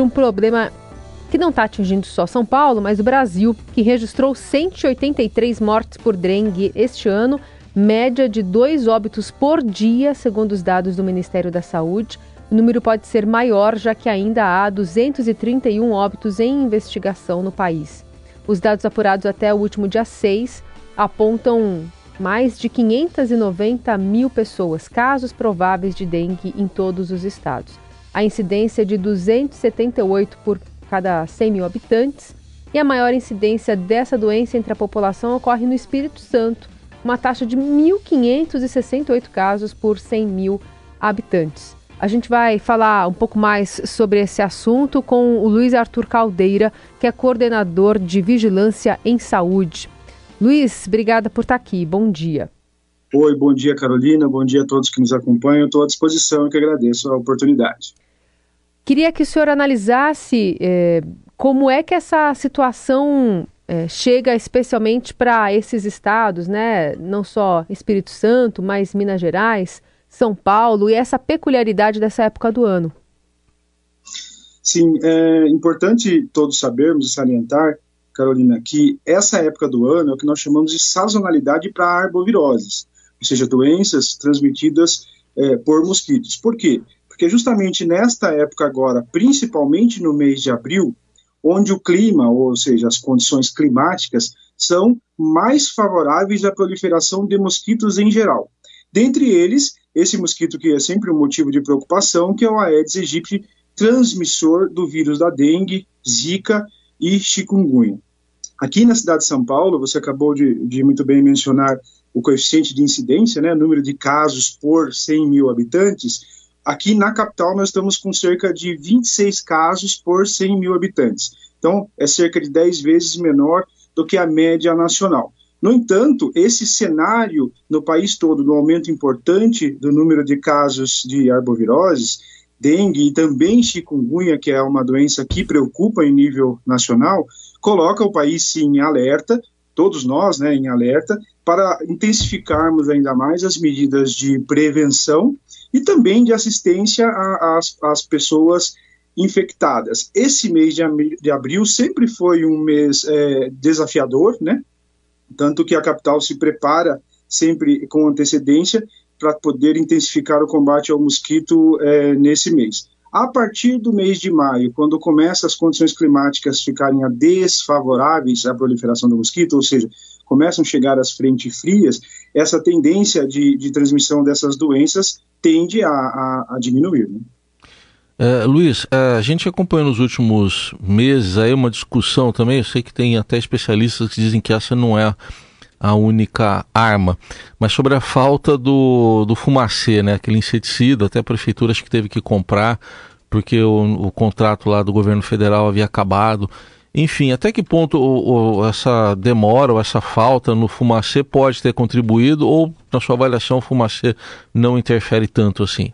um problema que não está atingindo só São Paulo, mas o Brasil, que registrou 183 mortes por dengue este ano, média de dois óbitos por dia, segundo os dados do Ministério da Saúde. O número pode ser maior, já que ainda há 231 óbitos em investigação no país. Os dados apurados até o último dia 6 apontam mais de 590 mil pessoas, casos prováveis de dengue em todos os estados. A incidência é de 278 por cada 100 mil habitantes e a maior incidência dessa doença entre a população ocorre no Espírito Santo, uma taxa de 1.568 casos por 100 mil habitantes. A gente vai falar um pouco mais sobre esse assunto com o Luiz Arthur Caldeira, que é coordenador de Vigilância em Saúde. Luiz, obrigada por estar aqui. Bom dia. Oi, bom dia, Carolina. Bom dia a todos que nos acompanham. Estou à disposição e que agradeço a oportunidade. Queria que o senhor analisasse eh, como é que essa situação eh, chega especialmente para esses estados, né? Não só Espírito Santo, mas Minas Gerais, São Paulo e essa peculiaridade dessa época do ano. Sim, é importante todos sabermos e salientar Carolina, que essa época do ano é o que nós chamamos de sazonalidade para arboviroses, ou seja, doenças transmitidas é, por mosquitos. Por quê? Porque justamente nesta época agora, principalmente no mês de abril, onde o clima, ou seja, as condições climáticas, são mais favoráveis à proliferação de mosquitos em geral. Dentre eles, esse mosquito que é sempre um motivo de preocupação, que é o Aedes aegypti, transmissor do vírus da dengue, zika e chikungunya. Aqui na cidade de São Paulo, você acabou de, de muito bem mencionar o coeficiente de incidência, né, número de casos por 100 mil habitantes. Aqui na capital nós estamos com cerca de 26 casos por 100 mil habitantes. Então, é cerca de 10 vezes menor do que a média nacional. No entanto, esse cenário no país todo, no aumento importante do número de casos de arboviroses, dengue e também chikungunya, que é uma doença que preocupa em nível nacional, coloca o país sim em alerta, todos nós né, em alerta, para intensificarmos ainda mais as medidas de prevenção e também de assistência às pessoas infectadas. Esse mês de, abril sempre foi um mês é, desafiador, né? Tanto que a capital se prepara sempre com antecedência para poder intensificar o combate ao mosquito é, nesse mês. A partir do mês de maio, quando começam as condições climáticas ficarem desfavoráveis à proliferação do mosquito, ou seja, começam a chegar as frentes frias, essa tendência de, de transmissão dessas doenças tende a, a, a diminuir. Né? É, Luiz, é, a gente acompanhou nos últimos meses aí uma discussão também, eu sei que tem até especialistas que dizem que essa não é a única arma, mas sobre a falta do, do fumacê, né, aquele inseticida, até a prefeitura acho que teve que comprar, porque o, o contrato lá do governo federal havia acabado. Enfim, até que ponto o, o, essa demora ou essa falta no fumacê pode ter contribuído ou, na sua avaliação, o fumacê não interfere tanto assim?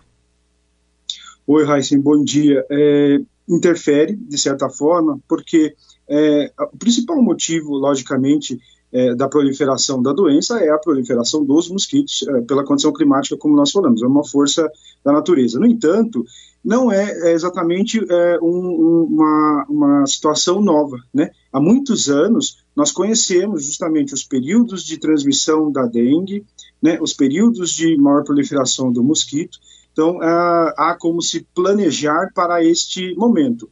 Oi, Raíssen, bom dia. É, interfere, de certa forma, porque é, o principal motivo, logicamente, é, da proliferação da doença é a proliferação dos mosquitos é, pela condição climática, como nós falamos, é uma força da natureza. No entanto, não é, é exatamente é, um, uma, uma situação nova. Né? Há muitos anos, nós conhecemos justamente os períodos de transmissão da dengue, né, os períodos de maior proliferação do mosquito, então, há como se planejar para este momento.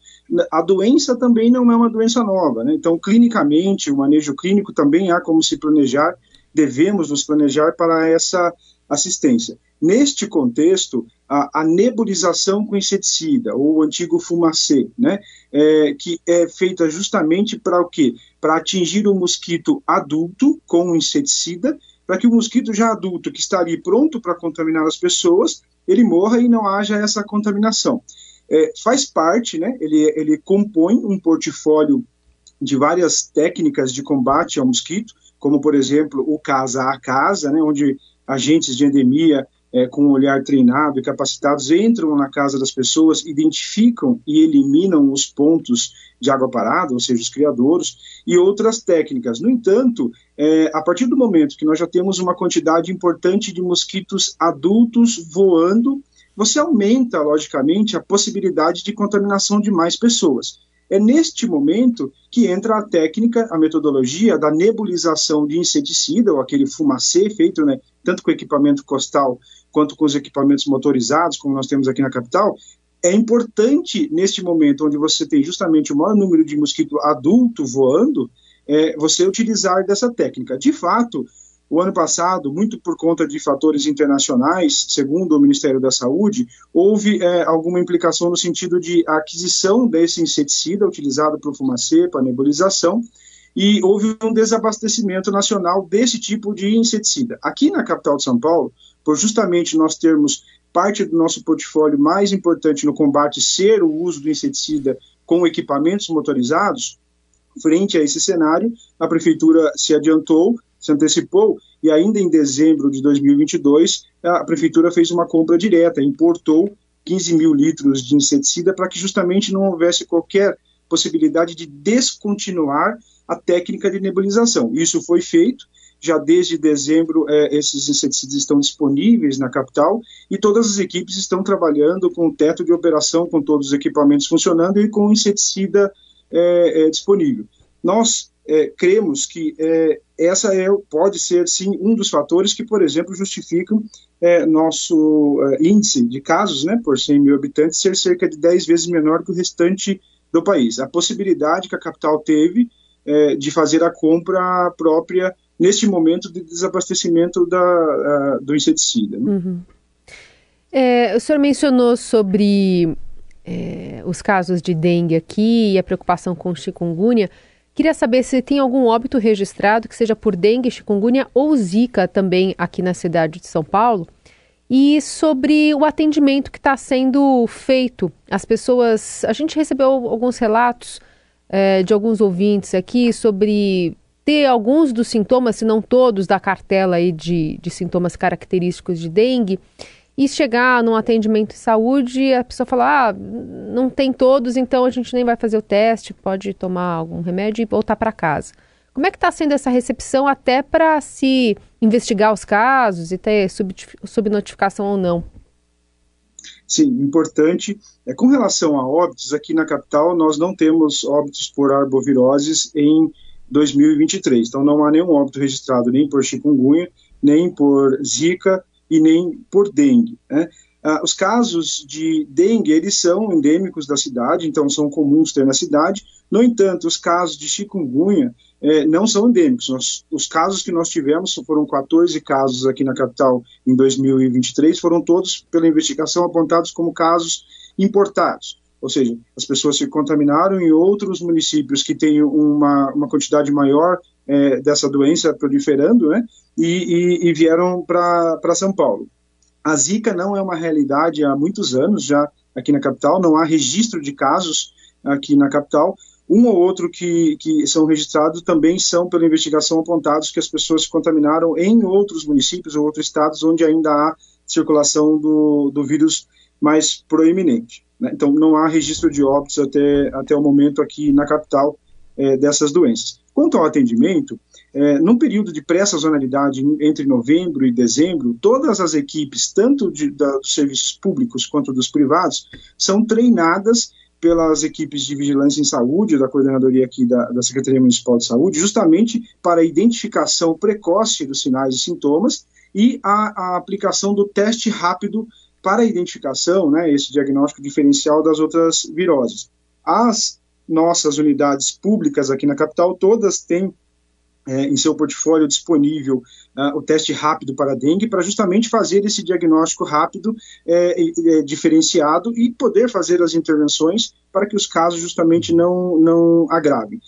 A doença também não é uma doença nova, né? então, clinicamente, o manejo clínico também há como se planejar, devemos nos planejar para essa assistência. Neste contexto, a, a nebulização com inseticida, ou o antigo fumacê, né, é, que é feita justamente para o quê? Para atingir o mosquito adulto com inseticida, para que o mosquito já adulto, que está ali pronto para contaminar as pessoas, ele morra e não haja essa contaminação. É, faz parte, né, ele, ele compõe um portfólio de várias técnicas de combate ao mosquito, como, por exemplo, o casa a casa, né, onde agentes de endemia é, com um olhar treinado e capacitados entram na casa das pessoas, identificam e eliminam os pontos de água parada, ou seja, os criadouros, e outras técnicas. No entanto, é, a partir do momento que nós já temos uma quantidade importante de mosquitos adultos voando você aumenta, logicamente, a possibilidade de contaminação de mais pessoas. É neste momento que entra a técnica, a metodologia da nebulização de inseticida, ou aquele fumacê feito né, tanto com equipamento costal quanto com os equipamentos motorizados, como nós temos aqui na capital. É importante, neste momento onde você tem justamente o maior número de mosquito adulto voando, é, você utilizar dessa técnica. De fato, o ano passado, muito por conta de fatores internacionais, segundo o Ministério da Saúde, houve é, alguma implicação no sentido de aquisição desse inseticida utilizado para fumacê, para nebulização, e houve um desabastecimento nacional desse tipo de inseticida. Aqui na capital de São Paulo, por justamente nós termos parte do nosso portfólio mais importante no combate ser o uso do inseticida com equipamentos motorizados, frente a esse cenário, a prefeitura se adiantou se antecipou e ainda em dezembro de 2022 a prefeitura fez uma compra direta, importou 15 mil litros de inseticida para que justamente não houvesse qualquer possibilidade de descontinuar a técnica de nebulização. Isso foi feito, já desde dezembro é, esses inseticidas estão disponíveis na capital e todas as equipes estão trabalhando com o teto de operação, com todos os equipamentos funcionando e com o inseticida é, é, disponível. Nós é, cremos que é, essa é, pode ser, sim, um dos fatores que, por exemplo, justificam é, nosso índice de casos né, por 100 mil habitantes ser cerca de 10 vezes menor que o restante do país. A possibilidade que a capital teve de fazer a compra própria neste momento de desabastecimento da, do inseticida. Né? Uhum. É, o senhor mencionou sobre os casos de dengue aqui e a preocupação com chikungunya. Queria saber se tem algum óbito registrado que seja por dengue, chikungunya ou zika também aqui na cidade de São Paulo. E sobre o atendimento que está sendo feito. As pessoas. A gente recebeu alguns relatos é, de alguns ouvintes aqui sobre ter alguns dos sintomas, se não todos, da cartela aí de, de sintomas característicos de dengue e chegar num atendimento de saúde a pessoa falar, ah, não tem todos, então a gente nem vai fazer o teste, pode tomar algum remédio e voltar para casa. Como é que está sendo essa recepção até para se investigar os casos e ter sub, subnotificação ou não? Sim, importante. É, com relação a óbitos, aqui na capital nós não temos óbitos por arboviroses em 2023. Então não há nenhum óbito registrado nem por chikungunya, nem por zika, e nem por dengue. Né? Ah, os casos de dengue, eles são endêmicos da cidade, então são comuns ter na cidade. No entanto, os casos de chikungunya eh, não são endêmicos. Nós, os casos que nós tivemos, foram 14 casos aqui na capital em 2023, foram todos, pela investigação, apontados como casos importados. Ou seja, as pessoas se contaminaram em outros municípios que têm uma, uma quantidade maior é, dessa doença proliferando, né? E, e, e vieram para São Paulo. A Zika não é uma realidade há muitos anos já aqui na capital, não há registro de casos aqui na capital. Um ou outro que, que são registrados também são, pela investigação, apontados que as pessoas se contaminaram em outros municípios ou outros estados onde ainda há circulação do, do vírus mais proeminente. Né? Então, não há registro de óbitos até, até o momento aqui na capital é, dessas doenças. Quanto ao atendimento, é, num período de pré-sazonalidade entre novembro e dezembro, todas as equipes, tanto de, da, dos serviços públicos quanto dos privados, são treinadas pelas equipes de vigilância em saúde, da coordenadoria aqui da, da Secretaria Municipal de Saúde, justamente para a identificação precoce dos sinais e sintomas e a, a aplicação do teste rápido para a identificação, né, esse diagnóstico diferencial das outras viroses. As nossas unidades públicas aqui na capital, todas têm é, em seu portfólio disponível uh, o teste rápido para dengue, para justamente fazer esse diagnóstico rápido, é, é, diferenciado e poder fazer as intervenções para que os casos justamente não, não agravem.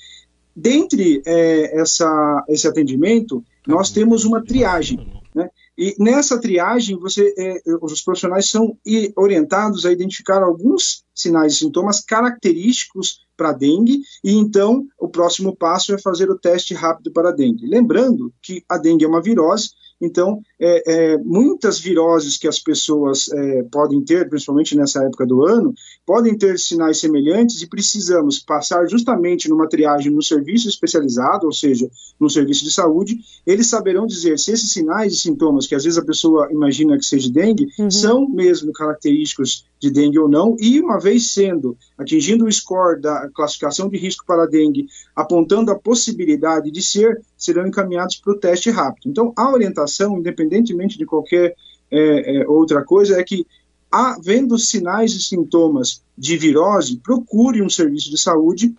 Dentre é, essa, esse atendimento, nós temos uma triagem. Né? E nessa triagem, você, é, os profissionais são orientados a identificar alguns sinais e sintomas característicos para dengue, e então o próximo passo é fazer o teste rápido para dengue. Lembrando que a dengue é uma virose Então, é, é, muitas viroses que as pessoas é, podem ter, principalmente nessa época do ano, podem ter sinais semelhantes e precisamos passar justamente numa triagem no serviço especializado, ou seja, no serviço de saúde. Eles saberão dizer se esses sinais e sintomas, que às vezes a pessoa imagina que seja dengue, uhum. são mesmo característicos de dengue ou não, e uma vez sendo, atingindo o score da classificação de risco para dengue, apontando a possibilidade de ser, serão encaminhados para o teste rápido. Então, a orientação, independentemente de qualquer é, é, outra coisa, é que, havendo sinais e sintomas de virose, procure um serviço de saúde.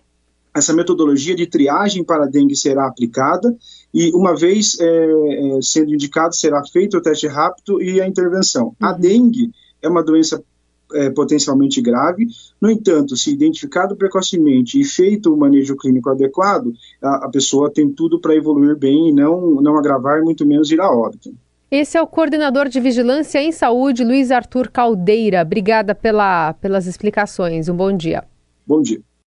Essa metodologia de triagem para dengue será aplicada e, uma vez é, é sendo indicado, será feito o teste rápido e a intervenção. Uhum. A dengue é uma doença é, potencialmente grave. No entanto, se identificado precocemente e feito o manejo clínico adequado, a, a pessoa tem tudo para evoluir bem e não, não agravar, muito menos ir a óbito. Esse é o coordenador de Vigilância em Saúde, Luiz Arthur Caldeira. Obrigada pela, pelas explicações. Um bom dia. Bom dia.